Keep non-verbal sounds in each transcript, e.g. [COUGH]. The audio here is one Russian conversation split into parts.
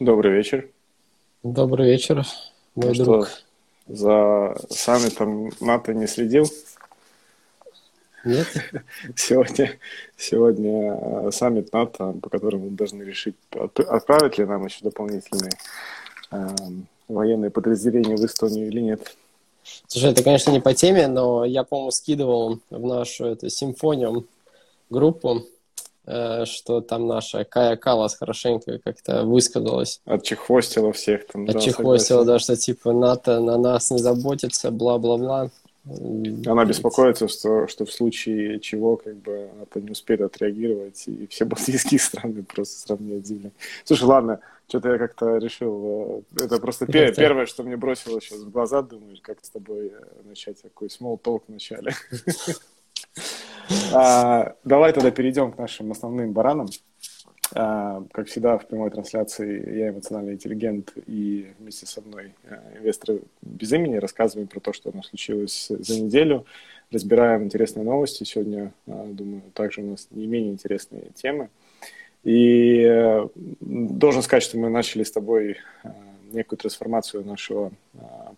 Добрый вечер. Добрый вечер, мой ну друг. Что, за саммитом НАТО не следил? Нет. [LAUGHS] Сегодня, сегодня э, саммит НАТО, по которому мы должны решить, отправить ли нам еще дополнительные э, военные подразделения в Эстонию или нет. Слушай, это, конечно, не по теме, но я, по-моему, скидывал в нашу эту симфонию группу что там наша Кая Калас хорошенько как-то высказалась. Отчехвостила всех там. Отчехвостила, да, да, что типа НАТО на нас не заботится, бла-бла-бла. Она беспокоится, что, что в случае чего как бы НАТО не успеет отреагировать, и все балтийские страны просто сравняют землю. Слушай, ладно, что-то я как-то решил, э, это просто пер- первое, что мне бросило сейчас в глаза, думаешь, как с тобой э, начать такой small talk в начале. [LAUGHS] А, давай тогда перейдем к нашим основным баранам. А, как всегда, в прямой трансляции я эмоциональный интеллигент и вместе со мной а, инвесторы без имени рассказываем про то, что у нас случилось за неделю. Разбираем интересные новости. Сегодня, думаю, также у нас не менее интересные темы. И э, должен сказать, что мы начали с тобой некую трансформацию нашего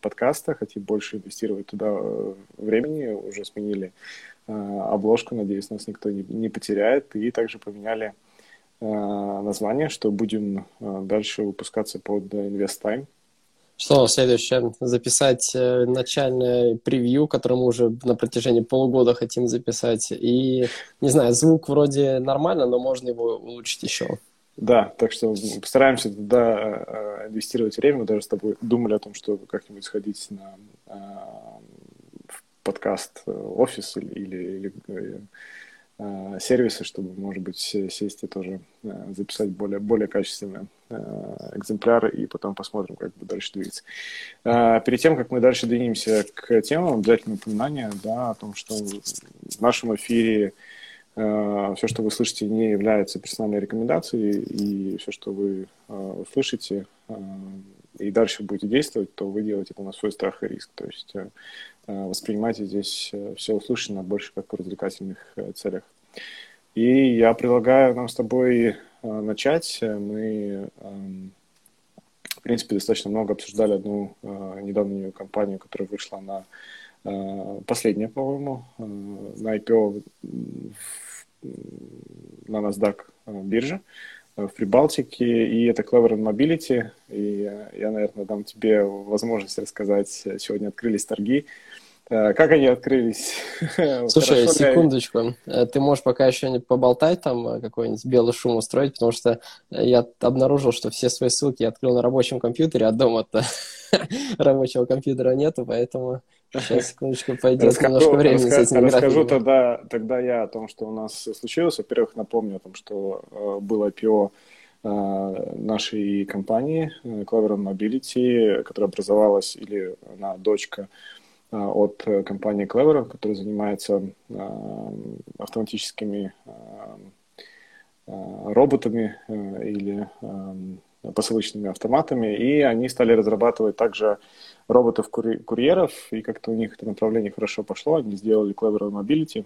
подкаста, хотим больше инвестировать туда э, времени, уже сменили обложку, надеюсь, нас никто не, не потеряет. И также поменяли э, название, что будем э, дальше выпускаться под Invest Time. Что следующее? Записать начальное превью, которое мы уже на протяжении полугода хотим записать. И, не знаю, звук вроде нормально, но можно его улучшить еще. Да, так что постараемся туда инвестировать время. Мы даже с тобой думали о том, что как-нибудь сходить на подкаст э, офис или, или, или э, э, сервисы, чтобы, может быть, сесть и тоже записать более, более качественные экземпляры, и потом посмотрим, как бы дальше двигаться. Перед тем, как мы дальше двинемся к темам, обязательно упоминание да, о том, что в нашем эфире все, что вы слышите, не является персональной рекомендацией, и все, что вы услышите, и дальше будете действовать, то вы делаете это на свой страх и риск. То есть Э, воспринимайте здесь э, все услышанное больше как в развлекательных э, целях. И я предлагаю нам с тобой начать. Мы, эм, в принципе, достаточно много обсуждали одну недавнюю компанию, которая вышла на последняя, по-моему, на IPO на NASDAQ бирже в Прибалтике, и это Clever Mobility. И я, наверное, дам тебе возможность рассказать. Сегодня открылись торги. Э, как они открылись? [LAUGHS] Слушай, секундочку. Э, ты можешь пока еще не поболтать там, э, какой-нибудь белый шум устроить, потому что я обнаружил, что все свои ссылки я открыл на рабочем компьютере, а дома-то [LAUGHS] рабочего компьютера нету, поэтому сейчас, секундочку, пойдет расскажу, немножко времени расскажу, с этим Расскажу тогда, тогда я о том, что у нас случилось. Во-первых, напомню о том, что э, было IPO нашей компании Clever Mobility, которая образовалась, или она дочка а, от э, компании Clever, которая занимается а, автоматическими а, роботами э, или посылочными автоматами, и они стали разрабатывать также роботов-курьеров, и как-то у них это направление хорошо пошло, они сделали Clever Mobility,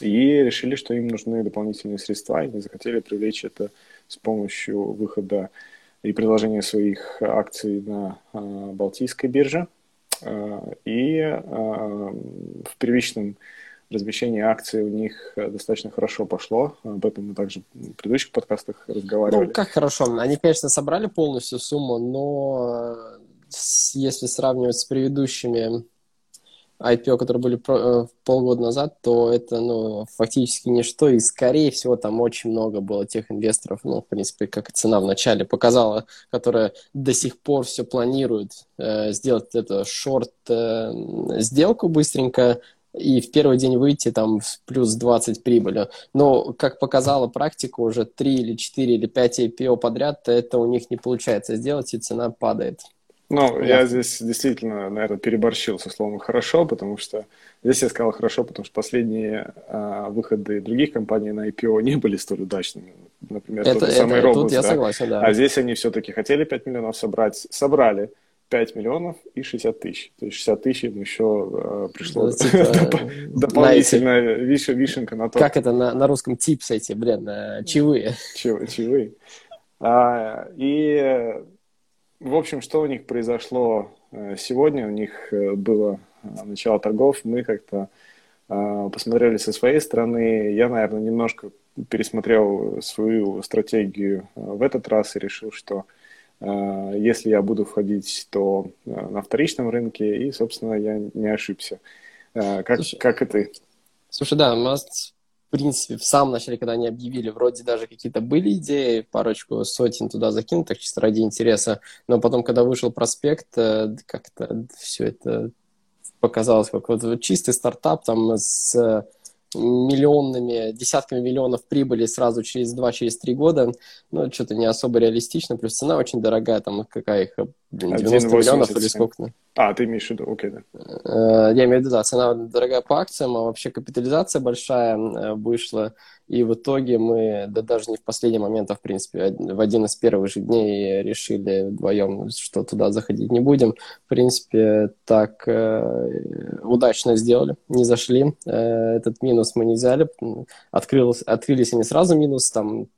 и решили, что им нужны дополнительные средства, и они захотели привлечь это с помощью выхода и приложения своих акций на Балтийской бирже. Э, и э, в первичном размещении акций у них достаточно хорошо пошло. Об этом мы также в предыдущих подкастах разговаривали. Ну, как хорошо? Они, конечно, собрали полностью сумму, но э, если сравнивать с предыдущими IPO, которые были э, полгода назад, то это, ну, фактически ничто, и, скорее всего, там очень много было тех инвесторов, ну, в принципе, как и цена в начале показала, которая до сих пор все планирует э, сделать это шорт э, быстренько, и в первый день выйти там в плюс 20 прибыли. Но, как показала практика, уже 3 или 4 или 5 IPO подряд, это у них не получается сделать, и цена падает. Ну, я здесь действительно, наверное, переборщил со словом «хорошо», потому что здесь я сказал «хорошо», потому что последние а, выходы других компаний на IPO не были столь удачными. Например, это, тот это, самый тут я да? согласен, да. А здесь они все-таки хотели 5 миллионов собрать, собрали 5 миллионов и 60 тысяч. То есть 60 тысяч им еще э, пришло ну, [LAUGHS] типа, дополнительная виш, вишенка на то. Как это на, на русском типс эти, блин, э, чаевые? Чаевые. А, и, в общем, что у них произошло э, сегодня? У них э, было начало торгов, мы как-то посмотрели со своей стороны. Я, наверное, немножко пересмотрел свою стратегию в этот раз и решил, что если я буду входить, то на вторичном рынке, и, собственно, я не ошибся. Как, Слушай, как и ты? Слушай, да, у нас в принципе, в самом начале, когда они объявили, вроде даже какие-то были идеи, парочку сотен туда закинуть, так чисто ради интереса, но потом, когда вышел проспект, э, как-то все это показалось как вот чистый стартап там с миллионными, десятками миллионов прибыли сразу через 2-3 через года, ну, что-то не особо реалистично, плюс цена очень дорогая, там какая их, блин, 90 миллионов или сколько-то. А, ты имеешь в виду, окей, да. Э, я имею в виду, да, цена дорогая по акциям, а вообще капитализация большая э, вышла, и в итоге мы, да даже не в последний момент, а в принципе в один из первых же дней решили вдвоем, что туда заходить не будем. В принципе, так э, удачно сделали, не зашли. Э, этот минус мы не взяли. Открылось, открылись они сразу минус, там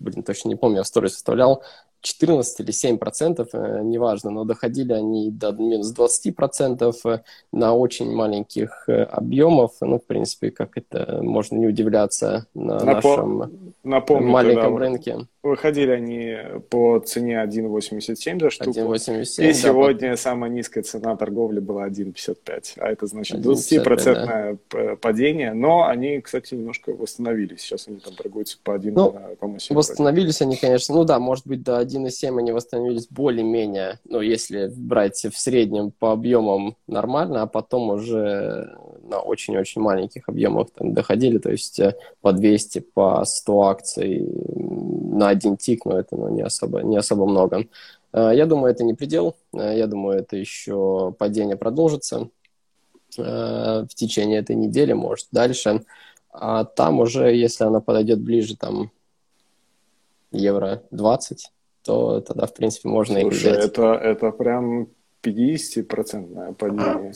блин, точно не помню, я в сторис составлял, 14 или 7 процентов, э, неважно, но доходили они до минус 20 процентов э, на очень маленьких э, объемов. Ну, в принципе, как это можно не удивляться на Напом... нашем Напомню, маленьком рынке. Выходили они по цене 1,87 за штуку. 1,87, И да, сегодня под... самая низкая цена торговли была 1,55. А это значит 20% да. падение. Но они, кстати, немножко восстановились. Сейчас они там торгуются по 1, ну, по-моему, Восстановились они, конечно, ну да, может быть, до 1,7 они восстановились более-менее, ну, если брать в среднем по объемам нормально, а потом уже на очень-очень маленьких объемах там доходили, то есть э, по 200, по 100 акций на один тик, но это ну, не, особо, не особо много. Э, я думаю, это не предел. Э, я думаю, это еще падение продолжится в течение этой недели, может, дальше. А там уже, если она подойдет ближе, там, евро 20, то тогда, в принципе, можно Слушай, их взять. Это, это прям 50% падение.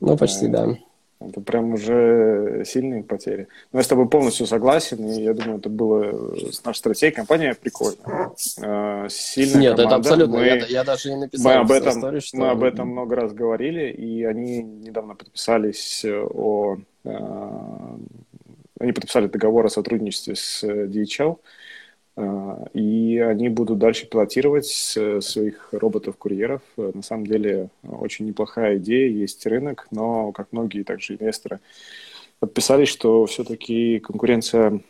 Ну, почти, да. Это прям уже сильные потери. Но я с тобой полностью согласен, и я думаю, это было с нашей стратегией. Компания прикольная. А, сильная Нет, команда. это абсолютно. Мы, я, я даже не написал мы об этом, истории, что... Мы об этом много раз говорили, и они недавно подписались о... Они подписали договор о сотрудничестве с DHL, а, и они будут дальше пилотировать своих роботов-курьеров. На самом деле очень неплохая идея, есть рынок, но, как многие также инвесторы подписались, что все-таки конкуренция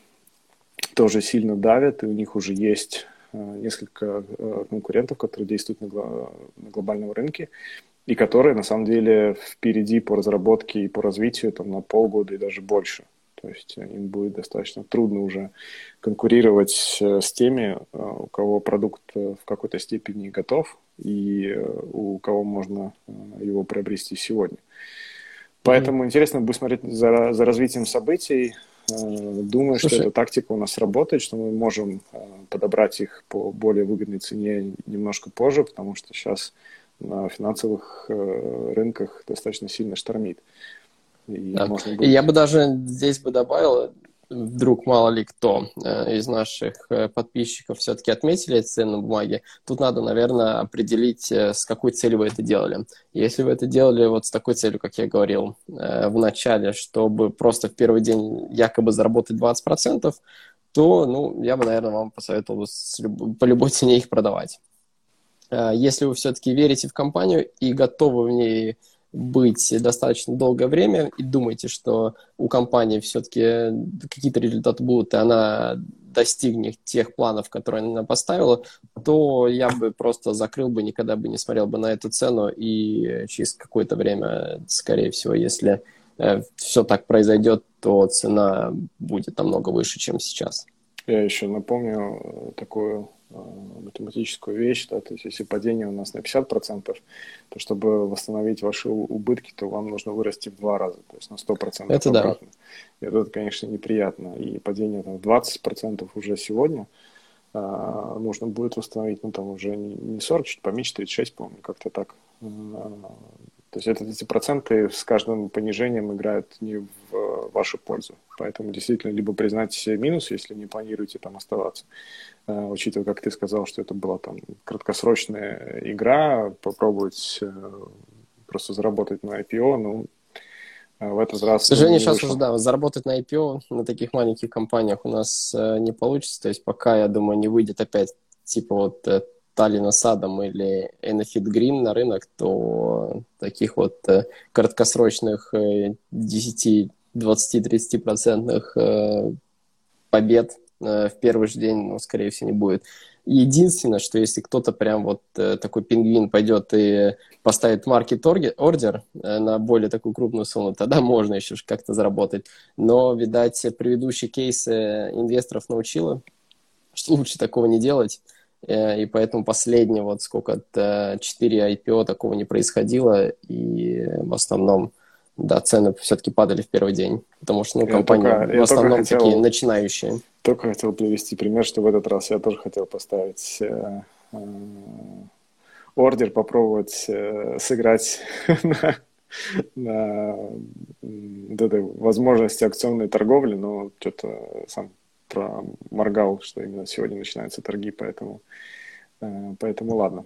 тоже сильно давит, и у них уже есть а, несколько а, конкурентов, которые действуют на, гло- на глобальном рынке, и которые на самом деле впереди по разработке и по развитию там, на полгода и даже больше. То есть им будет достаточно трудно уже конкурировать э, с теми, э, у кого продукт э, в какой-то степени готов и у кого можно его приобрести сегодня. Поэтому mm-hmm. интересно будет смотреть за, за развитием событий. Думаю, Слушай. что эта тактика у нас работает, что мы можем подобрать их по более выгодной цене немножко позже, потому что сейчас на финансовых рынках достаточно сильно штормит. И, да. можно будет... и я бы даже здесь бы добавил, вдруг мало ли кто э, из наших э, подписчиков все-таки отметили эти ценные бумаги, тут надо, наверное, определить, э, с какой целью вы это делали. Если вы это делали вот с такой целью, как я говорил в начале, чтобы просто в первый день якобы заработать 20%, то, ну, я бы, наверное, вам посоветовал люб... по любой цене их продавать. Если вы все-таки верите в компанию и готовы в ней быть достаточно долгое время и думаете, что у компании все-таки какие-то результаты будут, и она достигнет тех планов, которые она поставила, то я бы просто закрыл бы, никогда бы не смотрел бы на эту цену, и через какое-то время, скорее всего, если э, все так произойдет, то цена будет намного выше, чем сейчас. Я еще напомню такую математическую вещь, да, то есть если падение у нас на 50%, то чтобы восстановить ваши убытки, то вам нужно вырасти в два раза, то есть на 100% это обратно. Да. И это, конечно, неприятно. И падение там, в 20% уже сегодня а, нужно будет восстановить, ну там уже не 40, чуть поменьше, 36, по-моему, как-то так. А, то есть это, эти проценты с каждым понижением играют не в вашу пользу. Поэтому действительно либо признать минус, если не планируете там оставаться, учитывая, как ты сказал, что это была там краткосрочная игра, попробовать просто заработать на IPO, ну, в этот раз... К сожалению, сейчас уже, да, заработать на IPO на таких маленьких компаниях у нас э, не получится. То есть пока, я думаю, не выйдет опять типа вот э, Таллина Садом или Enafit Green на рынок, то таких вот э, краткосрочных э, 10, 20, 30 процентных э, побед э, в первый же день, ну, скорее всего, не будет. Единственное, что если кто-то прям вот э, такой пингвин пойдет и поставит маркет ордер на более такую крупную сумму, тогда [LAUGHS] можно еще как-то заработать. Но, видать, предыдущие кейсы инвесторов научила, что лучше такого не делать. И поэтому последние вот сколько-то 4 IPO такого не происходило. И в основном да, цены все-таки падали в первый день, потому что ну, компании только, в основном хотел, такие начинающие. Только хотел привести пример, что в этот раз я тоже хотел поставить э, э, ордер, попробовать э, сыграть [LAUGHS] на, на вот этой возможности акционной торговли, но что-то сам проморгал, что именно сегодня начинаются торги, поэтому, э, поэтому ладно.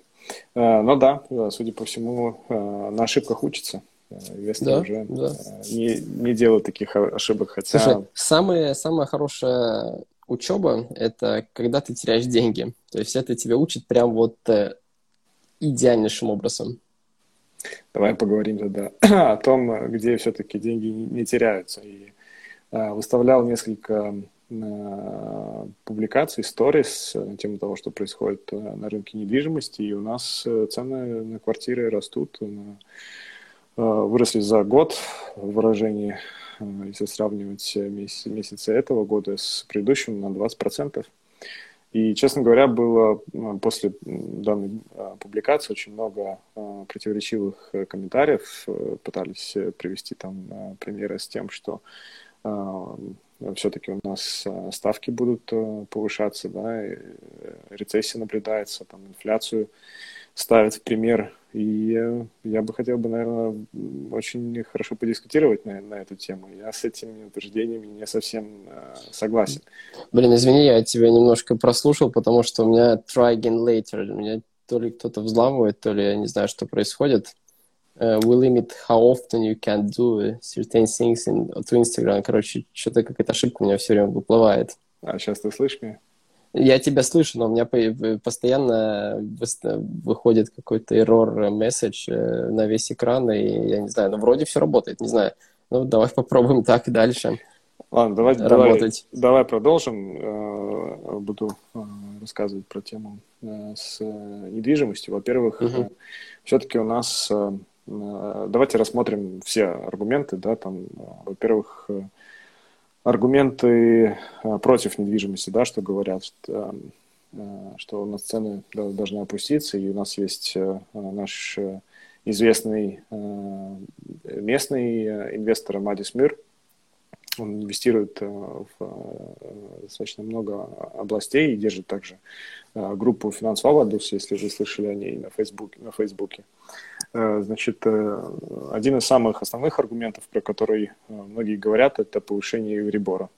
Э, но да, судя по всему, э, на ошибках учится. Инвесторы да, уже да. Не, не делают таких ошибок, хотя... Слушай, самая, самая хорошая учеба – это когда ты теряешь деньги. То есть это тебя учит прям вот идеальнейшим образом. Давай поговорим тогда [CLEARS THROAT] о том, где все-таки деньги не теряются. И выставлял несколько публикаций, сторис на тему того, что происходит э, на рынке недвижимости, и у нас э, цены на квартиры растут, на, э, выросли за год в выражении, если сравнивать месяц, месяцы этого года с предыдущим, на 20%. И, честно говоря, было после данной публикации очень много противоречивых комментариев. Пытались привести там примеры с тем, что все-таки у нас э, ставки будут э, повышаться, да, э, рецессия наблюдается, там инфляцию ставят в пример. И я бы хотел бы, наверное, очень хорошо подискутировать на, на эту тему. Я с этими утверждениями не совсем э, согласен. Блин, извини, я тебя немножко прослушал, потому что у меня try again later. Меня то ли кто-то взламывает, то ли я не знаю, что происходит uh, we limit how often you can do certain things in, to Instagram. Короче, что-то какая-то ошибка у меня все время выплывает. А сейчас ты слышишь меня? Я тебя слышу, но у меня постоянно выходит какой-то error message э, на весь экран, и я не знаю, но ну, вроде все работает, не знаю. Ну, давай [LAUGHS] попробуем так дальше. Ладно, давай, работать. давай, давай продолжим. Э, буду э, рассказывать про тему с недвижимостью. Во-первых, угу. все-таки у нас давайте рассмотрим все аргументы, да, там, во-первых, аргументы против недвижимости, да, что говорят, что, что у нас цены должны опуститься, и у нас есть наш известный местный инвестор Мадис Мир, он инвестирует в достаточно много областей и держит также группу финансового Адус, если вы слышали о ней на Фейсбуке. На Фейсбуке. Э, значит, э, один из самых основных аргументов, про который э, многие говорят, это повышение Евребора.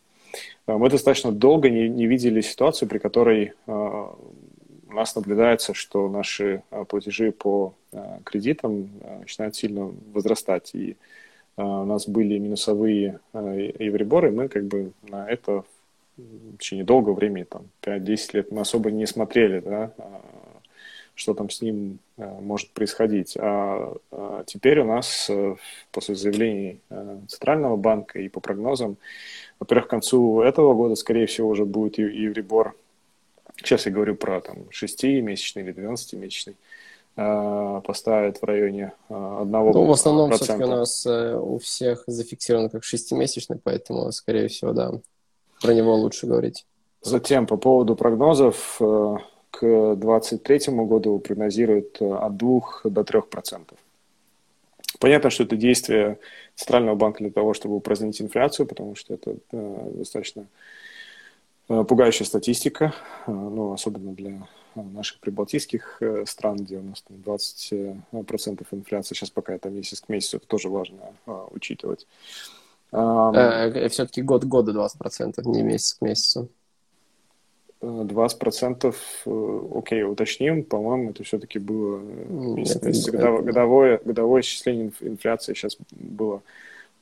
Мы достаточно долго не, не видели ситуацию, при которой у нас наблюдается, что наши платежи по кредитам начинают сильно возрастать. И у нас были минусовые евреборы, мы как бы на это в течение долгого времени, там, 5-10 лет, мы особо не смотрели, да, что там с ним может происходить. А, а теперь у нас э, после заявлений э, Центрального банка и по прогнозам, во-первых, к концу этого года, скорее всего, уже будет Евребор, сейчас я говорю про там 6-месячный или 12-месячный, поставят в районе одного Ну, в основном все-таки у нас у всех зафиксировано как шестимесячный, поэтому, скорее всего, да, про него лучше говорить. Затем по поводу прогнозов, к 2023 году прогнозируют э, от 2 до 3 процентов. Понятно, что это действие Центрального банка для того, чтобы упразднить инфляцию, потому что это э, достаточно э, пугающая статистика, ну, особенно для наших прибалтийских стран, где у нас там 20% инфляции, сейчас пока это месяц к месяцу, это тоже важно учитывать. Э, Все-таки год к году 20%, не месяц к месяцу. 20%, э, окей, уточним, по-моему, это все-таки было Нет, годовое, годовое, годовое исчисление инфляции сейчас было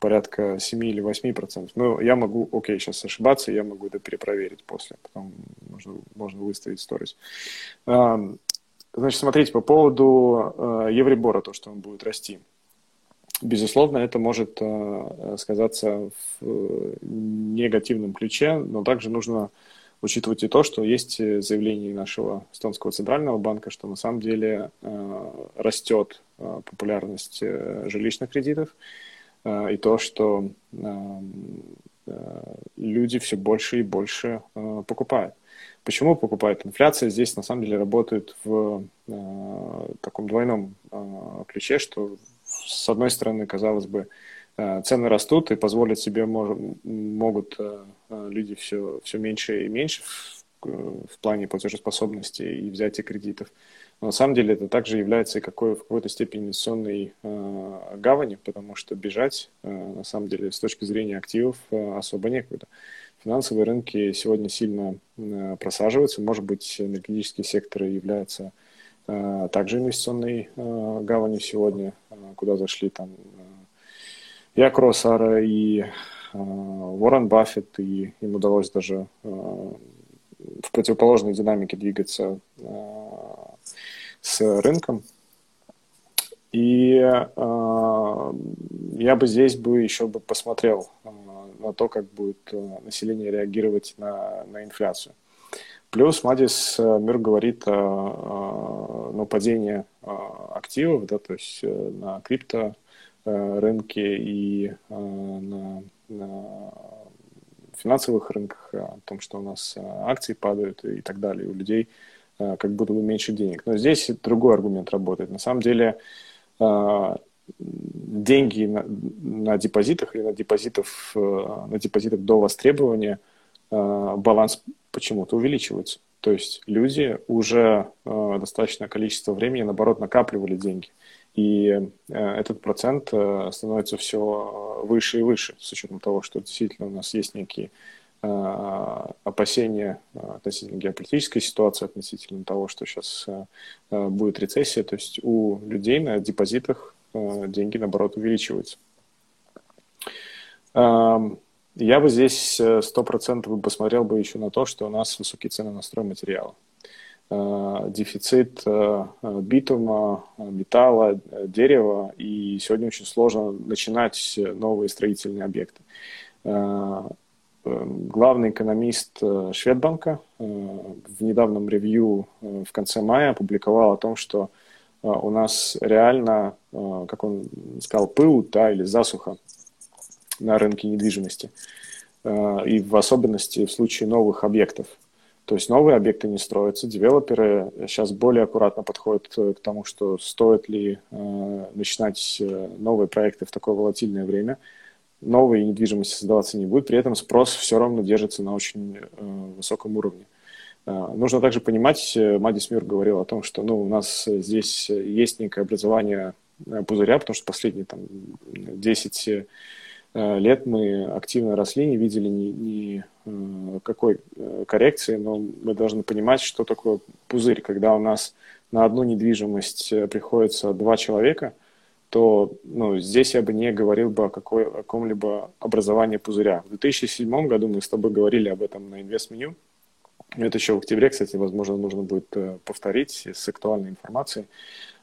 порядка 7 или 8%. Но я могу, окей, сейчас ошибаться, я могу это перепроверить после, потом можно, можно выставить сторис. Значит, смотрите, по поводу э, Евребора, то, что он будет расти. Безусловно, это может э, сказаться в негативном ключе, но также нужно учитывать и то, что есть заявление нашего эстонского центрального банка, что на самом деле э, растет э, популярность э, жилищных кредитов, и то, что люди все больше и больше покупают. Почему покупают? Инфляция здесь на самом деле работает в таком двойном ключе, что с одной стороны, казалось бы, Э, цены растут и позволить себе мож, могут э, э, люди все, все меньше и меньше в плане платежеспособности и взятия кредитов. На самом деле это также является и какой, в какой-то степени инвестиционной э, гавани, потому что бежать, э, на самом деле, с точки зрения активов э, особо некуда. Финансовые рынки сегодня сильно э, просаживаются. Может быть, энергетические секторы являются э, также инвестиционной э, гаванью сегодня, э, куда зашли там и Акросара, и э, Уоррен Баффет, и им удалось даже э, в противоположной динамике двигаться э, с рынком. И э, я бы здесь бы еще бы посмотрел э, на то, как будет э, население реагировать на, на инфляцию. Плюс Мадис Мир говорит о, о ну, падении активов, да, то есть э, на крипто Э, и на, на финансовых рынках, о том, что у нас акции падают и так далее, у людей как будто бы меньше денег. Но здесь другой аргумент работает. На самом деле деньги на, на депозитах или на, депозитов, на депозитах до востребования баланс почему-то увеличивается. То есть люди уже достаточное количество времени, наоборот, накапливали деньги. И э, этот процент э, становится все выше и выше, с учетом того, что действительно у нас есть некие э, опасения относительно геополитической ситуации, относительно того, что сейчас будет рецессия. То есть у людей на депозитах деньги, наоборот, увеличиваются. Эм, я бы здесь сто процентов посмотрел бы еще на то, что у нас высокие цены на стройматериалы. Э, дефицит э, битума, металла, дерева, и сегодня очень сложно начинать новые строительные объекты. Э, главный экономист Шведбанка в недавнем ревью в конце мая опубликовал о том, что у нас реально, как он сказал, пыл да, или засуха на рынке недвижимости. И в особенности в случае новых объектов – то есть новые объекты не строятся, девелоперы сейчас более аккуратно подходят к тому, что стоит ли э, начинать э, новые проекты в такое волатильное время. Новые недвижимости создаваться не будет, при этом спрос все равно держится на очень э, высоком уровне. Э, нужно также понимать, э, Мадис Мир говорил о том, что ну, у нас здесь есть некое образование пузыря, потому что последние там, 10 Э, лет мы активно росли, не видели ни, ни какой коррекции, но мы должны понимать, что такое пузырь. Когда у нас на одну недвижимость приходится два человека, то ну, здесь я бы не говорил бы о, какой, о каком-либо образовании пузыря. В 2007 году мы с тобой говорили об этом на инвестменю. Это еще в октябре, кстати, возможно, нужно будет повторить с актуальной информацией.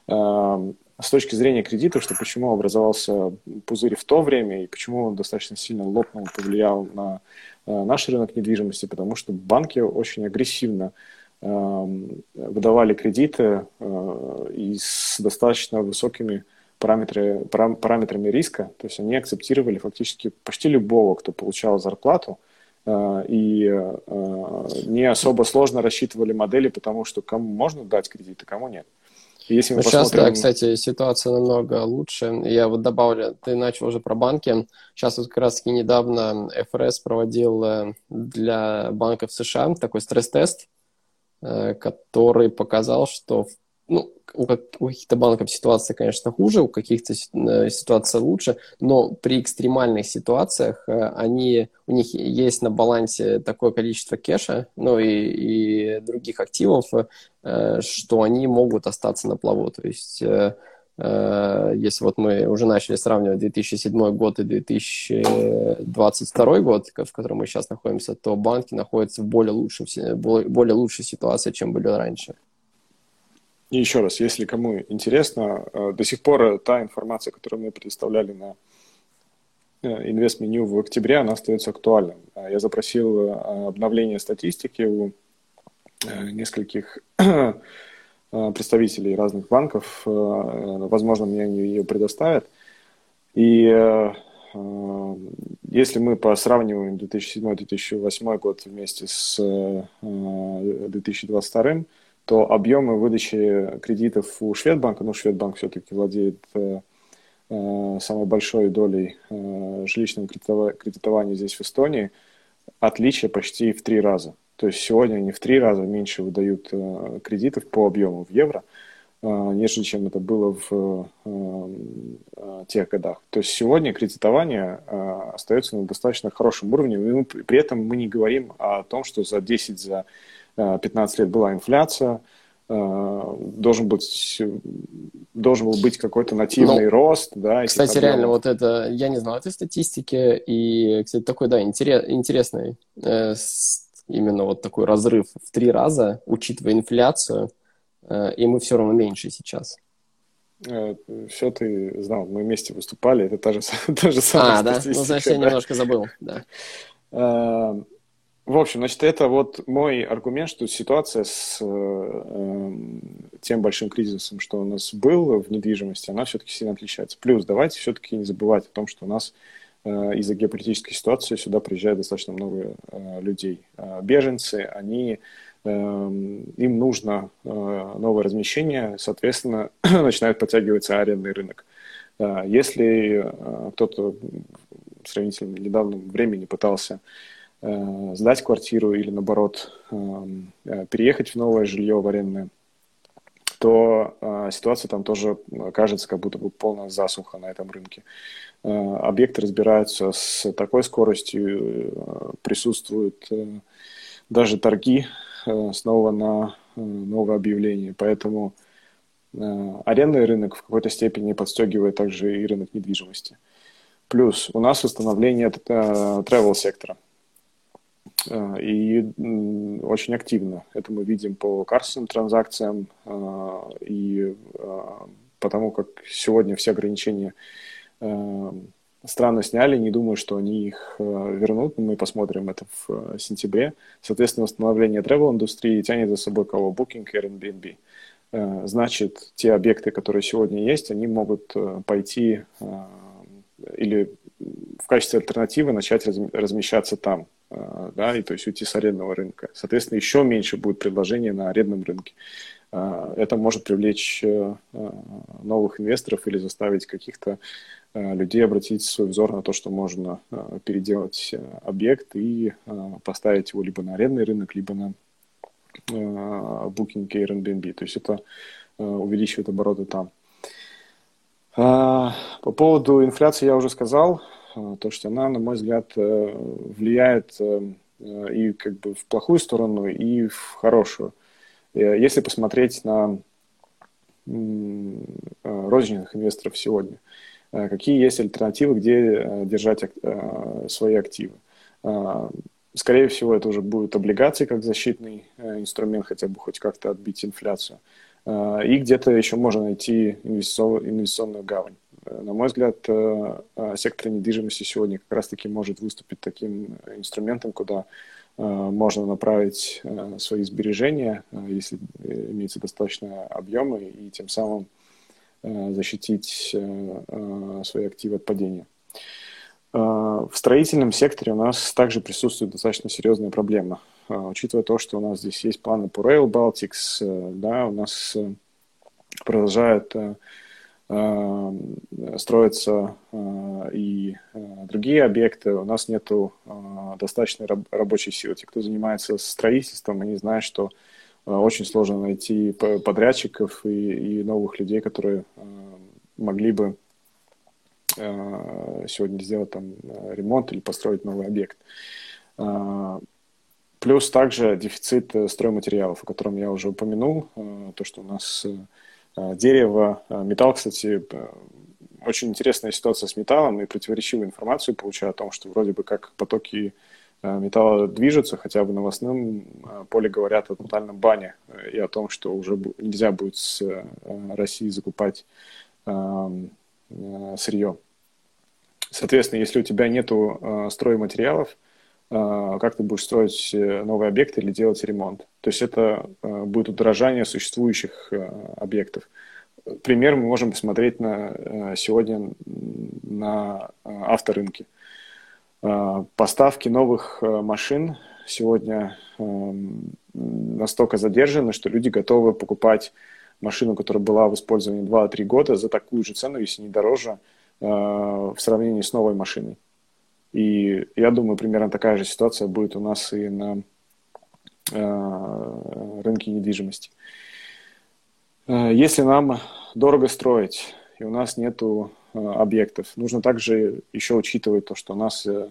Эм, с точки зрения кредитов, что почему образовался пузырь в то время и почему он достаточно сильно лопнул, повлиял на э, наш рынок недвижимости, потому что банки очень агрессивно э, выдавали кредиты э, и с достаточно высокими параметры, параметрами риска, то есть они акцептировали фактически почти любого, кто получал зарплату, э, и э, не особо сложно рассчитывали модели, потому что кому можно дать кредиты, кому нет. Если мы Сейчас, посмотрим... да, кстати, ситуация намного лучше. Я вот добавлю, ты начал уже про банки. Сейчас вот как раз-таки недавно ФРС проводил э, для банков США такой стресс-тест, который показал, что ну, у, как, у каких-то банков ситуация, конечно, хуже, у каких-то э, ситуация лучше, но при экстремальных ситуациях э, они, у них есть на балансе такое количество кэша, ну и, и других активов, э, что они могут остаться на плаву. То есть если вот мы уже начали сравнивать 2007 год и 2022 год, в котором мы сейчас находимся, то банки находятся в более, лучшем, более лучшей ситуации, чем были раньше. И еще раз, если кому интересно, э, до сих пор та информация, которую мы предоставляли на э, инвест-меню в октябре, она остается актуальной. А я запросил э, обновление статистики у нескольких [CLEARS THROAT] представителей разных банков. Возможно, мне они ее предоставят. И если мы сравниваем 2007-2008 год вместе с 2022, то объемы выдачи кредитов у Шведбанка, ну, Шведбанк все-таки владеет э, э, самой большой долей э, жилищного кредитования здесь в Эстонии, отличие почти в три раза. То есть сегодня они в три раза меньше выдают кредитов по объему в евро, нежели чем это было в тех годах. То есть сегодня кредитование остается на достаточно хорошем уровне, и при этом мы не говорим о том, что за 10, за 15 лет была инфляция, э, должен быть должен был быть какой-то нативный ну, рост, да. Кстати, объемов. реально вот это я не знал этой статистики и, кстати, такой да интерес, интересный э, именно вот такой разрыв в три раза, учитывая инфляцию, э, и мы все равно меньше сейчас. Э, все ты знал, мы вместе выступали, это та же, [LAUGHS] та же самая а, да? Ну, значит, я немножко забыл, да. В общем, значит, это вот мой аргумент, что ситуация с э, тем большим кризисом, что у нас был в недвижимости, она все-таки сильно отличается. Плюс давайте все-таки не забывать о том, что у нас э, из-за геополитической ситуации сюда приезжает достаточно много э, людей. Э, беженцы, они э, им нужно э, новое размещение, соответственно, [CLEARS THROAT] начинает подтягиваться арендный рынок. Э, если э, кто-то в сравнительно недавнем времени пытался сдать квартиру или, наоборот, эм, э, переехать в новое жилье в арендное, то э, ситуация там тоже кажется, как будто бы полная засуха на этом рынке. Объекты разбираются с такой скоростью, присутствуют даже торги снова на новое объявление. Поэтому арендный рынок в какой-то степени подстегивает также и рынок недвижимости. Плюс у нас восстановление travel сектора – Э, и очень активно. Это мы видим по кассовым транзакциям э, и э, потому как сегодня все ограничения страны сняли, не думаю, что они их вернут. Мы посмотрим это в сентябре. Соответственно, восстановление travel-индустрии тянет за собой кого? Booking Airbnb. Значит, те объекты, которые сегодня есть, они могут пойти или в качестве альтернативы начать размещаться там. А, да, и то есть уйти с арендного рынка. Соответственно, еще меньше будет предложений на арендном рынке. А, это может привлечь э, новых инвесторов или заставить каких-то людей обратить свой взор на то, что можно переделать э, объект и поставить его либо на арендный рынок, либо на Booking и Airbnb. То есть это увеличивает обороты там. По поводу инфляции я уже сказал. Э, то, что она, на мой взгляд, э, влияет э, и как бы в плохую сторону, и в хорошую. Если посмотреть на розничных инвесторов сегодня, какие есть альтернативы, где держать свои активы? Скорее всего, это уже будут облигации как защитный инструмент, хотя бы хоть как-то отбить инфляцию. И где-то еще можно найти инвестиционную гавань. На мой взгляд, э, э, сектор недвижимости сегодня как раз-таки может выступить таким инструментом, куда э, можно направить свои сбережения, если имеется достаточно объемы, и тем самым защитить свои активы от падения. В строительном секторе у нас также присутствует достаточно серьезная проблема. Учитывая то, что у нас здесь есть планы по Rail Baltics, да, у нас продолжают Э, строятся э, и э, другие объекты, у нас нет достаточной рабочей силы. Те, кто занимается строительством, они знают, что очень сложно найти подрядчиков и, и новых людей, которые могли бы сегодня сделать там ремонт или построить новый объект. Плюс также дефицит стройматериалов, о котором я уже упомянул, то, что у нас дерево, металл, кстати, очень интересная ситуация с металлом и противоречивую информацию получаю о том, что вроде бы как потоки э, металла движутся, хотя в новостном э, поле говорят о тотальном бане э, и о том, что уже нельзя будет с России закупать сырье. Соответственно, если у тебя нету стройматериалов, как ты будешь строить новый объект или делать ремонт? То есть это будет удорожание существующих объектов пример мы можем посмотреть на, э, сегодня на э, авторынке. Э, поставки новых машин сегодня эм, настолько задержаны, что люди готовы покупать машину, которая была в использовании 2-3 года, за такую же цену, если не дороже, в сравнении с новой машиной. И я думаю, примерно такая же ситуация будет у нас и на рынке недвижимости. Если нам дорого строить, и у нас нету э, объектов. Нужно также еще учитывать то, что у нас э,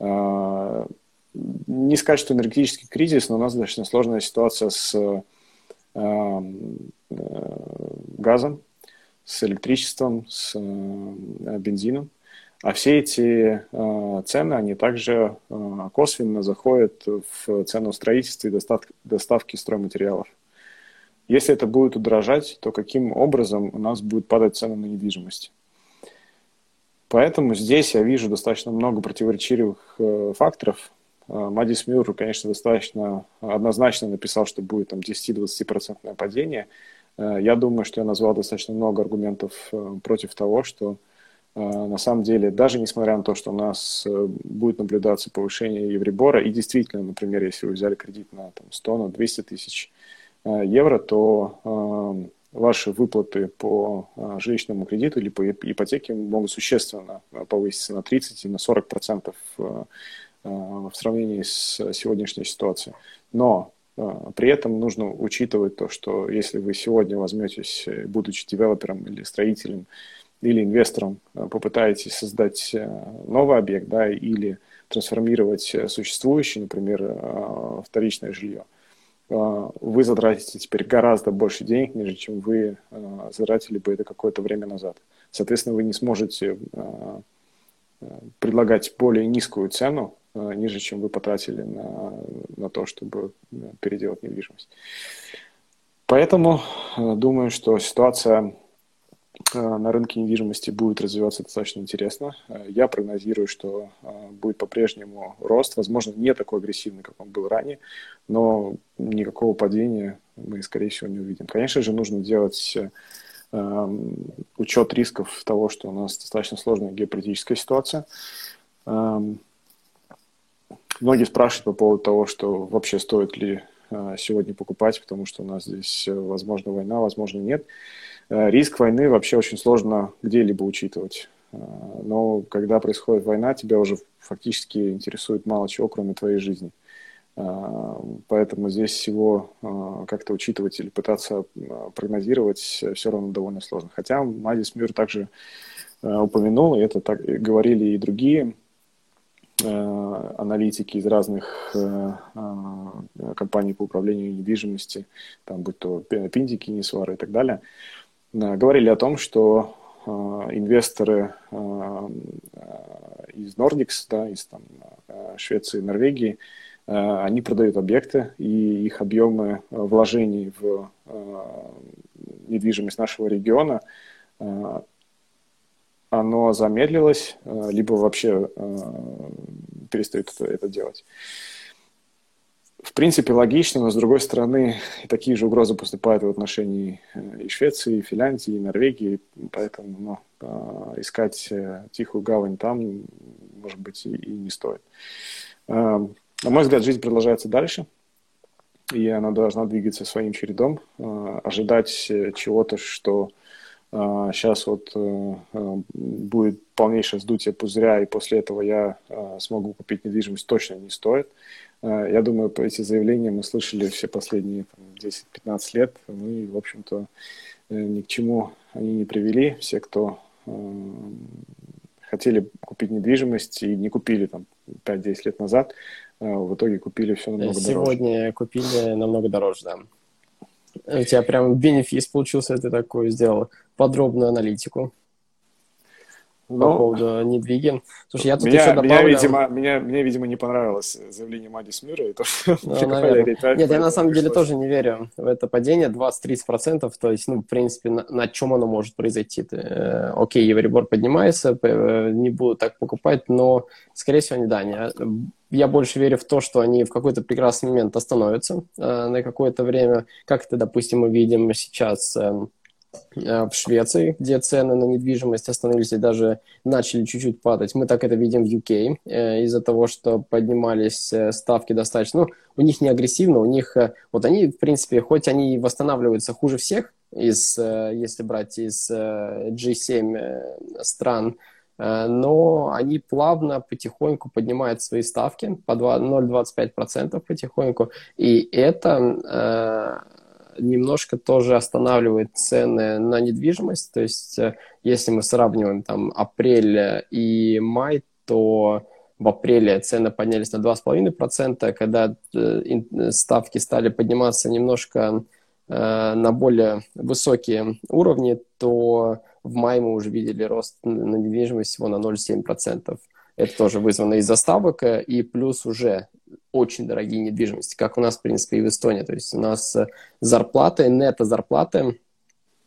э, не сказать, что энергетический кризис, но у нас достаточно сложная ситуация с газом, с электричеством, с бензином. А все эти цены, они также косвенно заходят в цену строительства и доставки, стройматериалов. Если это будет удорожать, то каким образом у нас будет падать цена на недвижимость? Поэтому здесь я вижу достаточно много противоречивых э, факторов. Э, Мадис Мюр, конечно, достаточно однозначно написал, что будет там 10-20% падение. Э, я думаю, что я назвал достаточно много аргументов э, против того, что на самом деле, даже несмотря на то, что у нас будет наблюдаться повышение Евребора, и действительно, например, если вы взяли кредит на там, 100, на 200 тысяч евро, то ваши выплаты по жилищному кредиту или по ипотеке могут существенно повыситься на 30 и на 40 процентов в сравнении с сегодняшней ситуацией. Но при этом нужно учитывать то, что если вы сегодня возьметесь, будучи девелопером или строителем, или инвестором, попытаетесь создать новый объект, да, или трансформировать существующий, например, вторичное жилье, вы затратите теперь гораздо больше денег, нежели чем вы затратили бы это какое-то время назад. Соответственно, вы не сможете предлагать более низкую цену, ниже, чем вы потратили на, на то, чтобы переделать недвижимость. Поэтому думаю, что ситуация Э, на рынке недвижимости будет развиваться достаточно интересно. Э, я прогнозирую, что э, будет по-прежнему рост, возможно, не такой агрессивный, как он был ранее, но никакого падения мы, скорее всего, не увидим. Конечно же, нужно делать учет рисков того, что у нас достаточно сложная геополитическая ситуация. Многие спрашивают по поводу того, что вообще стоит ли сегодня покупать, потому что у нас здесь, возможно, война, возможно, нет. Э, риск войны вообще очень сложно где-либо учитывать. Э, но когда происходит война, тебя уже фактически интересует мало чего, кроме твоей жизни. Э, поэтому здесь всего как-то учитывать или пытаться прогнозировать все равно довольно сложно. Хотя Мадис Мюр также упомянул, и это так говорили и другие аналитики из разных компаний по управлению недвижимости, там будь то Пиндики, Нисвары и так далее, говорили о том, что э, инвесторы э, из Nordics, да, из там, э, Швеции, Норвегии, они продают объекты, и их объемы вложений в недвижимость нашего региона, оно замедлилось, либо вообще перестают это, это делать в принципе, логично, но, с другой стороны, такие же угрозы поступают в отношении э, и Швеции, и Финляндии, и Норвегии, поэтому ну, искать э, тихую гавань там, может быть, и, и не стоит. На мой взгляд, жизнь продолжается дальше, и она должна двигаться своим чередом, ожидать э, чего-то, что Сейчас вот будет полнейшее сдутие пузыря, и после этого я смогу купить недвижимость, точно не стоит. Я думаю, по эти заявления мы слышали все последние 10-15 лет. Мы, в общем-то, ни к чему они не привели. Все, кто хотели купить недвижимость и не купили там 5-10 лет назад, э, в итоге купили все намного Сегодня дороже. Сегодня купили намного дороже, да. У тебя прям бенефис получился, ты такой сделал подробную аналитику по Но... поводу недвиги. Слушай, я тут меня, еще добавлю... Меня, видимо, меня, мне, видимо, не понравилось заявление Мадис Мира. Это, [LAUGHS] ну, Нет, я на самом деле тоже не верю в это падение 20-30%. То есть, ну, в принципе, на, на чем оно может произойти? Э, окей, Евробор поднимается, э, не буду так покупать, но, скорее всего, не да. Не, я больше верю в то, что они в какой-то прекрасный момент остановятся э, на какое-то время. Как это, допустим, мы видим сейчас... Э, Э, в Швеции, где цены на недвижимость остановились и даже начали чуть-чуть падать. Мы так это видим в UK э, из-за того, что поднимались э, ставки достаточно. Ну, у них не агрессивно, у них... Вот они, в принципе, хоть они восстанавливаются хуже всех, из, если брать из G7 стран, но они плавно, потихоньку поднимают свои ставки по 0,25% потихоньку, и это немножко тоже останавливает цены на недвижимость. То есть, э, если мы сравниваем там апрель и май, то в апреле цены поднялись на 2,5%, когда э, ставки стали подниматься немножко э, на более высокие уровни, то в мае мы уже видели рост на недвижимость всего на 0,7%. Это тоже вызвано из заставок, и плюс уже очень дорогие недвижимости, как у нас, в принципе, и в Эстонии. То есть у нас э, зарплаты, нето-зарплаты,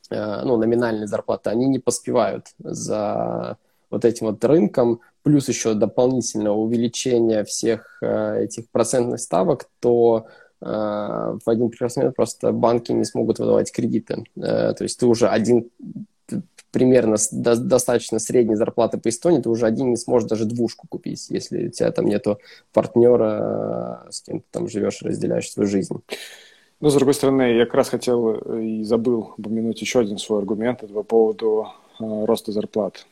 э, ну, номинальные зарплаты, они не поспевают за вот этим вот рынком, плюс еще дополнительное увеличение всех э, этих процентных ставок, то в один прекрасный момент просто банки не смогут выдавать кредиты. То есть ты уже один примерно до, достаточно средней зарплаты по Эстонии, ты уже один не сможешь даже двушку купить, если у тебя там нету партнера, с кем ты там живешь разделяешь свою жизнь. Ну, с другой стороны, я как раз хотел и забыл упомянуть еще один свой аргумент по поводу э, роста зарплат.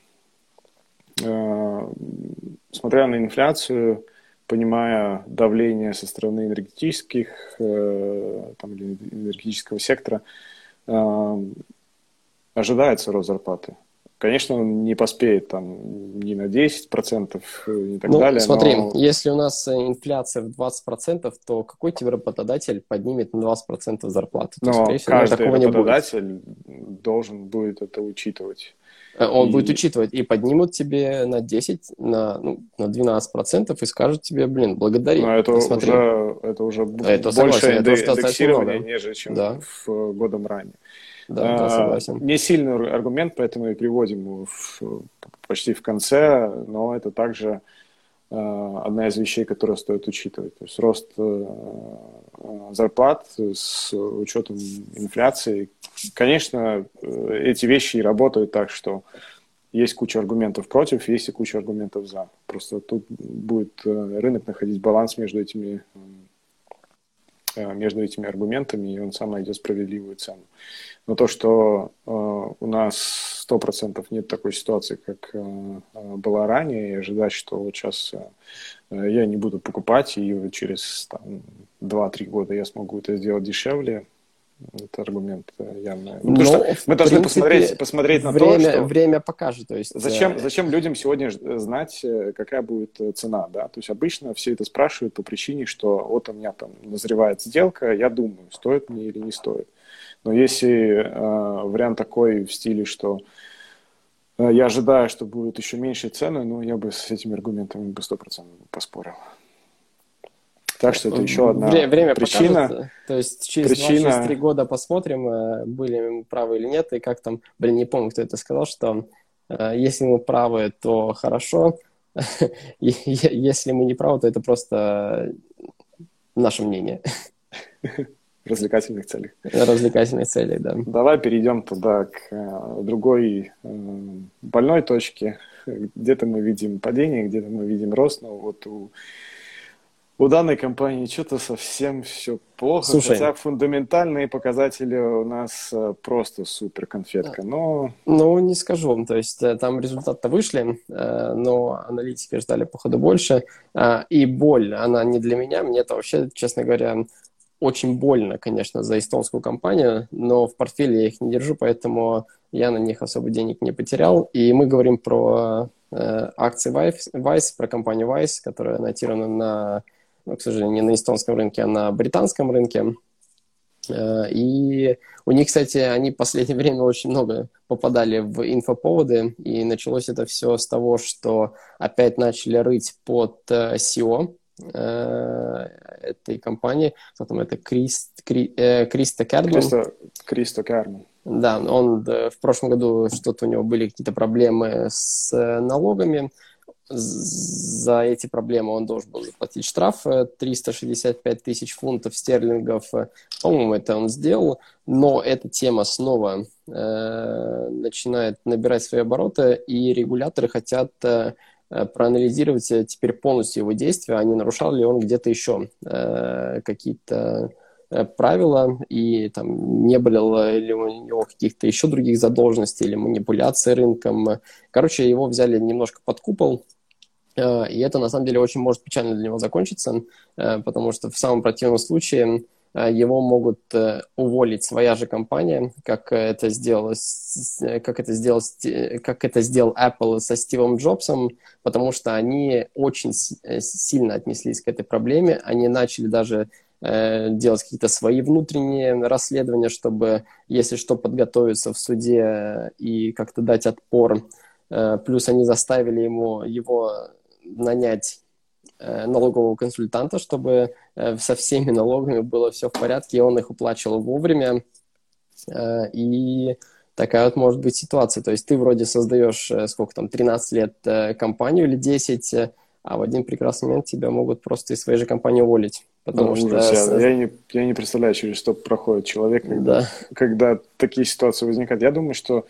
Э, смотря на инфляцию, понимая давление со стороны энергетических э, там, или энергетического сектора, э, ожидается рост зарплаты. Конечно, он не поспеет там ни на 10% и так ну, далее. Смотри, но... если у нас инфляция в 20%, то какой тебе работодатель поднимет на 20% зарплату? Но то, скорее всего, каждый такого работодатель не будет. должен будет это учитывать. Э, он и... будет учитывать, и поднимут тебе на 10, на, ну, на 12% и скажут тебе, блин, благодари. Но это уже, это уже это больше согласен, индексирование, нежели чем да. в годом ранее. Да, да, согласен. Не сильный аргумент, поэтому и приводим его в, почти в конце, но это также одна из вещей, которые стоит учитывать. То есть рост э, зарплат с учетом инфляции. Конечно, э, эти вещи и работают так, что есть куча аргументов против, есть и куча аргументов за. Просто тут будет рынок находить баланс между этими между этими аргументами, и он сам найдет справедливую цену. Но то, что э, у нас сто процентов нет такой ситуации, как э, э, была ранее, и ожидать, что вот сейчас я не буду покупать, и через там, 2-3 года я смогу это сделать дешевле, это аргумент э, явно. Ну, Потому что мы должны принципе, посмотреть, посмотреть на время, то, что... Время покажет. То есть, зачем, э... зачем людям сегодня знать, э, какая будет цена? Да? То есть обычно все это спрашивают по причине, что вот у меня там назревает сделка, я думаю, стоит мне или не стоит. Но если э, вариант такой в стиле, что э, я ожидаю, что будет еще меньше цены, ну, я бы с этими аргументами бы 100% поспорил. Так что это еще одна время, время причина. Покажет, то есть через причина... 2-3 года посмотрим, э, были мы правы или нет, и как там, блин, не помню, кто это сказал, что э, если мы правы, то хорошо, [LAUGHS] если мы не правы, то это просто наше мнение. [LAUGHS] развлекательных целях. Развлекательных целей, да. Давай перейдем туда к э, другой больной точке. Где-то мы видим падение, где-то мы видим рост, но вот у у данной компании что-то совсем все плохо, Слушай, хотя фундаментальные показатели у нас э, просто супер конфетка, но... Ну, не скажу, то есть э, там результаты вышли, э, но аналитики ждали, походу, больше, и боль, она не для меня, мне это вообще, честно говоря, очень больно, конечно, за эстонскую компанию, но в портфеле я их не держу, поэтому я на них особо денег не потерял, и мы говорим про акции Vice, про компанию Vice, которая нотирована на к сожалению, не на эстонском рынке, а на британском рынке. Э, и у них, кстати, они в последнее [LAUGHS] время очень много попадали в инфоповоды, и началось это все с того, что опять начали рыть под SEO э, этой компании. Кто там это? Крист, Кри, э, Криста Кердман. Кристо, Кристо Кердман. Да, он в прошлом году что-то у него были какие-то проблемы с налогами за эти проблемы он должен был заплатить штраф 365 тысяч фунтов стерлингов. По-моему, это он сделал. Но эта тема снова э, начинает набирать свои обороты, и регуляторы хотят э, проанализировать теперь полностью его действия, а не нарушал ли он где-то еще э, какие-то Э, правила, и там не было ли у него каких-то еще других задолженностей или манипуляции рынком. Короче, его взяли немножко под купол, э, и это на самом деле очень может печально для него закончиться, э, потому что в самом противном случае его могут уволить своя же компания, как это сделал, как это сделал, как это сделал Apple со Стивом Джобсом, потому что они очень сильно отнеслись к этой проблеме, они начали даже Э, делать какие-то свои внутренние расследования, чтобы, если что, подготовиться в суде и как-то дать отпор. Э, плюс они заставили ему его нанять э, налогового консультанта, чтобы со всеми налогами было все в порядке, и он их уплачивал вовремя. И такая вот может быть ситуация. То есть ты вроде создаешь, сколько там, 13 лет компанию или 10, а в один прекрасный момент тебя могут просто из своей же компании уволить. Потому ну, что... Ужас. Я, я, не, я не представляю, через что проходит человек, когда, да. когда такие ситуации возникают. Я думаю, что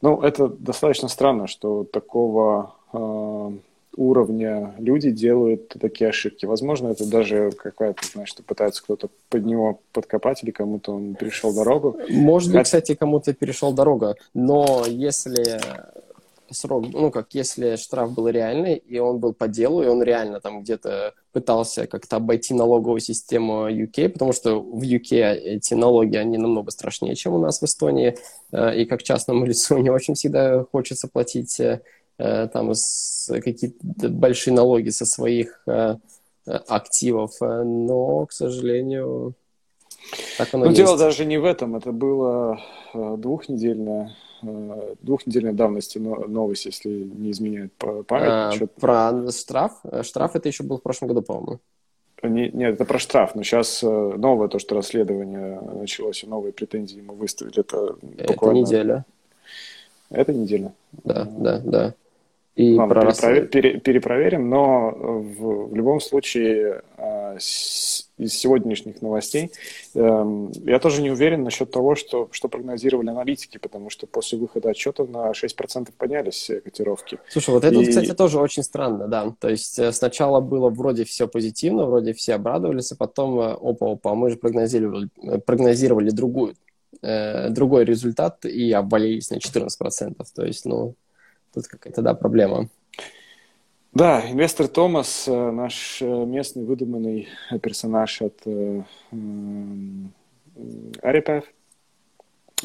ну, это достаточно странно, что такого э, уровня люди делают такие ошибки. Возможно, это даже какая-то, знаешь, что пытается кто-то под него подкопать или кому-то он перешел дорогу. Может быть, кстати, кому-то перешел дорога. Но если срок, ну, как если штраф был реальный, и он был по делу, и он реально там где-то пытался как-то обойти налоговую систему UK, потому что в UK эти налоги, они намного страшнее, чем у нас в Эстонии, э, и как частному [LAUGHS] лицу не очень всегда хочется платить э, там какие-то большие налоги со своих э, активов, но, к сожалению, так оно ну, есть. дело даже не в этом, это было двухнедельное Э, двухнедельной давности новость, если не изменяет память. А, про штраф? Штраф это еще был в прошлом году, по-моему. Не, нет, это про штраф, но сейчас э, новое то, что расследование началось, и новые претензии ему выставили. Это, это буквально... неделя. Это неделя. Да, да, да. И Ладно, про перепроверим, пере, перепроверим, но в, в любом случае а, из сегодняшних новостей эм, я тоже не уверен насчет того, что, что прогнозировали аналитики, потому что после выхода отчета на 6% поднялись котировки. Слушай, вот это, и... кстати, тоже очень странно, да. То есть э, сначала было вроде все позитивно, вроде все обрадовались, а потом э, опа-опа, мы же прогнозировали, э, прогнозировали другую, э, другой результат и обвалились на 14%. То есть, ну, тут какая-то, да, проблема. Да, инвестор Томас, э, наш э, местный выдуманный персонаж от Арипев,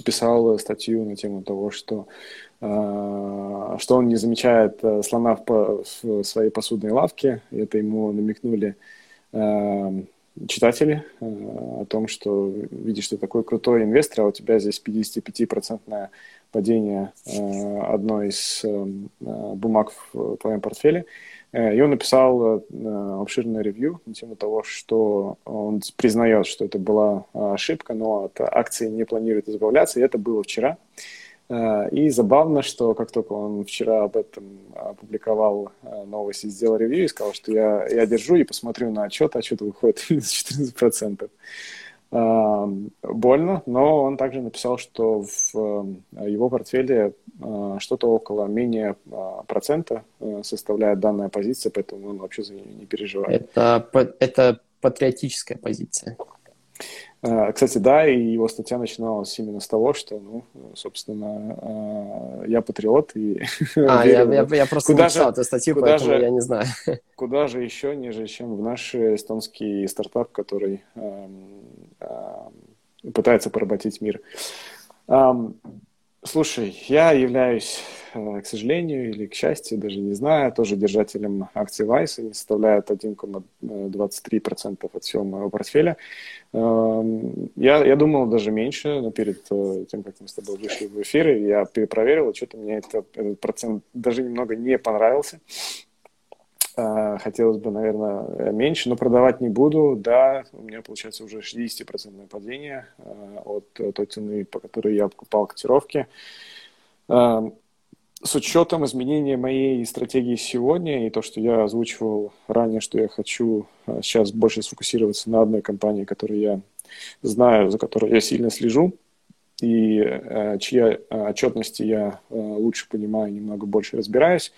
писал статью на тему того, что, э, что он не замечает слона в, своей посудной лавке. Это ему намекнули читатели о том, что видишь, ты такой крутой инвестор, а у тебя здесь 55% падение э, одной из э, бумаг в твоем портфеле. Э, и он написал обширное ревью на тему того, что он признает, что это была ошибка, но от акции не планирует избавляться, и это было вчера. И забавно, что как только он вчера об этом опубликовал новость и сделал ревью, и сказал, что я, я держу и посмотрю на отчет, отчет выходит минус 14%. больно, но он также написал, что в его портфеле что-то около менее процента составляет данная позиция, поэтому он вообще за нее не переживает. Это, это патриотическая позиция. А, кстати, да, и его статья начиналась именно с того, что, ну, собственно, а, я патриот и... [LAUGHS] А, я, я, я просто куда не читал эту статью, куда поэтому же, я не знаю. [LAUGHS] Куда же еще, ниже, чем в наш эстонский стартап, который э, э, пытается поработить мир. Слушай, я являюсь, э, к сожалению или к счастью, даже не знаю, тоже держателем акций Vice. Они составляют 1,23% от всего моего портфеля. Эм, я, я думал даже меньше, но перед э, тем, как мы с тобой вышли в эфир, я перепроверил, и что-то мне этот, этот процент даже немного не понравился. А, хотелось бы, наверное, меньше, но продавать не буду. Да, у меня получается уже 60% падение а, от той цены, по которой я покупал котировки. А, с учетом изменения моей стратегии сегодня и то, что я озвучивал ранее, что я хочу сейчас больше сфокусироваться на одной компании, которую я знаю, за которой я сильно слежу, и чья отчетности я лучше понимаю, немного больше разбираюсь,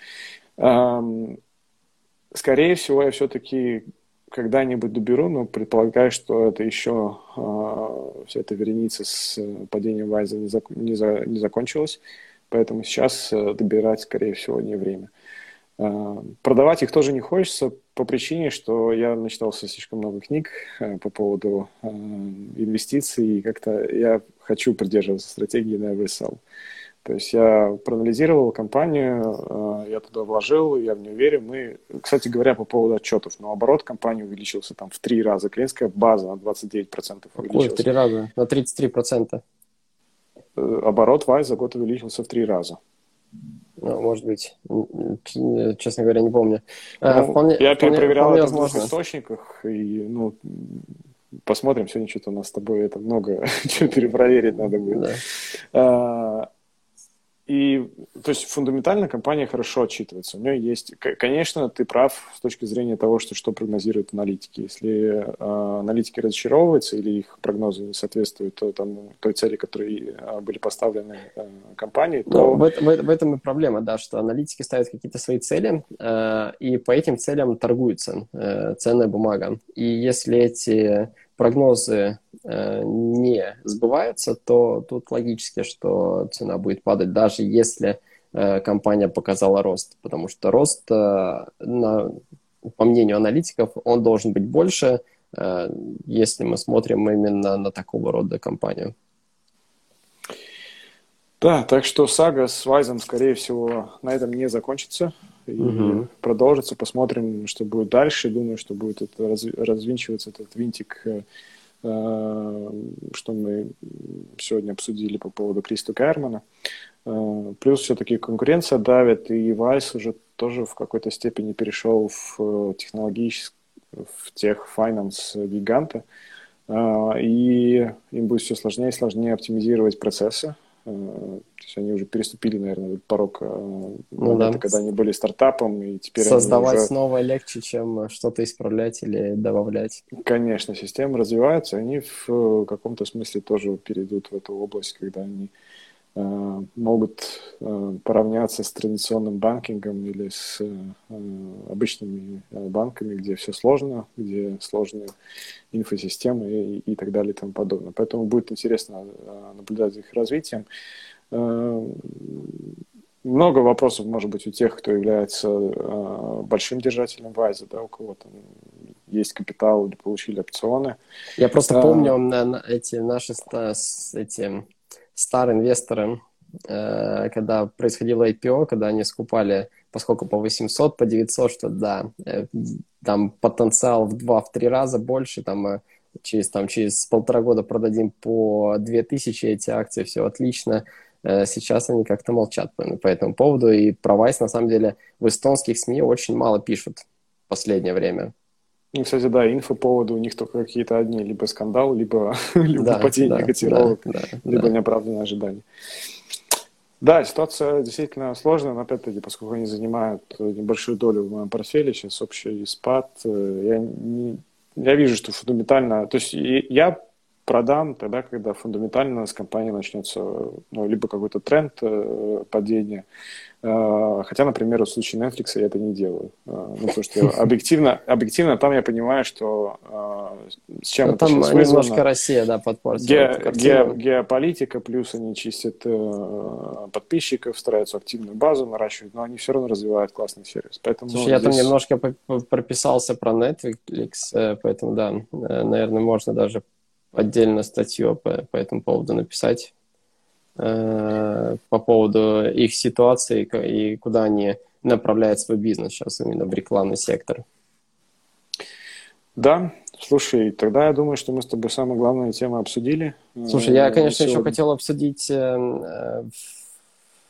скорее всего, я все-таки когда-нибудь доберу, но предполагаю, что это еще э, вся эта вереница с падением Вайза не, зак- не, за- не закончилась, поэтому сейчас э, добирать, скорее всего, не время. Э, продавать их тоже не хочется по причине, что я начитался слишком много книг э, по поводу э, инвестиций, и как-то я хочу придерживаться стратегии never sell. То есть я проанализировал компанию, э, я туда вложил, я в нее верю. Мы, кстати говоря, по поводу отчетов, но оборот компании увеличился там в три раза. Клиентская база на 29% увеличилась. Ой, в три раза, на 33%. Э, оборот Вай за год увеличился в три раза. Ну, может быть, честно говоря, не помню. Э, ну, вполне, я вполне, перепроверял вполне это возможно. в источниках, и ну, посмотрим, сегодня что-то у нас с тобой это много [LAUGHS] чего перепроверить надо будет. Да. А, и, то есть, фундаментально компания хорошо отчитывается. У нее есть, конечно, ты прав с точки зрения того, что, что прогнозируют аналитики. Если э, аналитики разочаровываются или их прогнозы не соответствуют то, тому, той цели, которые э, были поставлены э, компанией, то... Ну, в, в, в этом и проблема, да, что аналитики ставят какие-то свои цели, э, и по этим целям торгуется э, ценная бумага. И если эти прогнозы не сбываются, то тут логически, что цена будет падать, даже если э, компания показала рост, потому что рост, э, на, по мнению аналитиков, он должен быть больше, э, если мы смотрим именно на такого рода компанию. Да, так что сага с Вайзом, скорее всего, на этом не закончится и угу. продолжится. Посмотрим, что будет дальше. Думаю, что будет это раз, развинчиваться этот винтик, э, э, что мы сегодня обсудили по поводу Криста Кэрмана. Э, плюс все-таки конкуренция давит, и Вайс уже тоже в какой-то степени перешел в технологический, в тех финанс гиганта. И им будет все сложнее и сложнее оптимизировать процессы, Э, то есть они уже переступили, наверное, порог э, ну, момента, да. когда они были стартапом, и теперь Создавать уже... снова легче, чем что-то исправлять или добавлять. Конечно, системы развиваются, они в э, каком-то смысле тоже перейдут в эту область, когда они могут э, поравняться с традиционным банкингом или с э, обычными банками, где все сложно, где сложные инфосистемы и, и так далее и тому подобное. Поэтому будет интересно наблюдать за их развитием. Много вопросов, может быть, у тех, кто является большим держателем Вайза, да, у кого там есть капитал или получили опционы. Я просто помню эти наши эти старые инвесторы, э, когда происходило IPO, когда они скупали поскольку по 800, по 900, что да, э, там потенциал в 2-3 раза больше, там э, через, там через полтора года продадим по 2000 эти акции, все отлично. Сейчас они как-то молчат по этому поводу, и про Vice, на самом деле, в эстонских СМИ очень мало пишут в последнее время. И, кстати, да, инфо поводу у них только какие-то одни, либо скандал, либо, [LAUGHS] либо да, падение да, котировок, да, либо да. неоправданные ожидания. Да, ситуация действительно сложная, но опять-таки, поскольку они занимают небольшую долю в моем портфеле, сейчас общий спад, э, я, не, я вижу, что фундаментально, то есть я продам тогда, когда фундаментально с компанией начнется ну, либо какой-то тренд э, падения, э, хотя, например, в случае Netflix я это не делаю. Э, ну, потому что [LAUGHS] объективно, объективно там я понимаю, что э, с чем ну, это там сейчас вызвано. немножко Россия, да, подпортила ге, ге, Геополитика, плюс они чистят э, подписчиков, стараются активную базу наращивать, но они все равно развивают классный сервис. Поэтому, Слушай, ну, я здесь... там немножко прописался про Netflix, э, поэтому, да, э, наверное, можно даже отдельно статью по, по этому поводу написать э, по поводу их ситуации и куда они направляют свой бизнес сейчас именно в рекламный сектор. Да, слушай, тогда я думаю, что мы с тобой самые главные темы обсудили. Слушай, я, конечно, Сегодня. еще хотел обсудить э,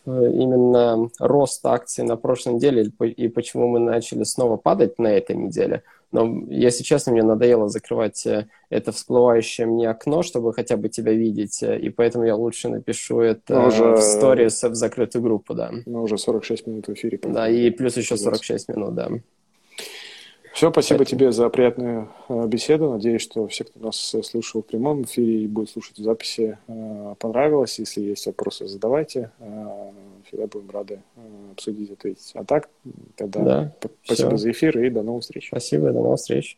именно рост акций на прошлой неделе и почему мы начали снова падать на этой неделе. Но, если честно, мне надоело закрывать э, это всплывающее мне окно, чтобы хотя бы тебя видеть, э, и поэтому я лучше напишу это уже... в сторис в закрытую группу, да. Ну, уже 46 минут в эфире. Да, и плюс еще 46 минут, да. Все, спасибо Поэтому. тебе за приятную э, беседу. Надеюсь, что все, кто нас слушал в прямом эфире и будет слушать в записи, э, понравилось. Если есть вопросы, задавайте. Э, всегда будем рады обсудить, ответить. А так, тогда да, спасибо все. за эфир и до новых встреч. Спасибо, до новых встреч.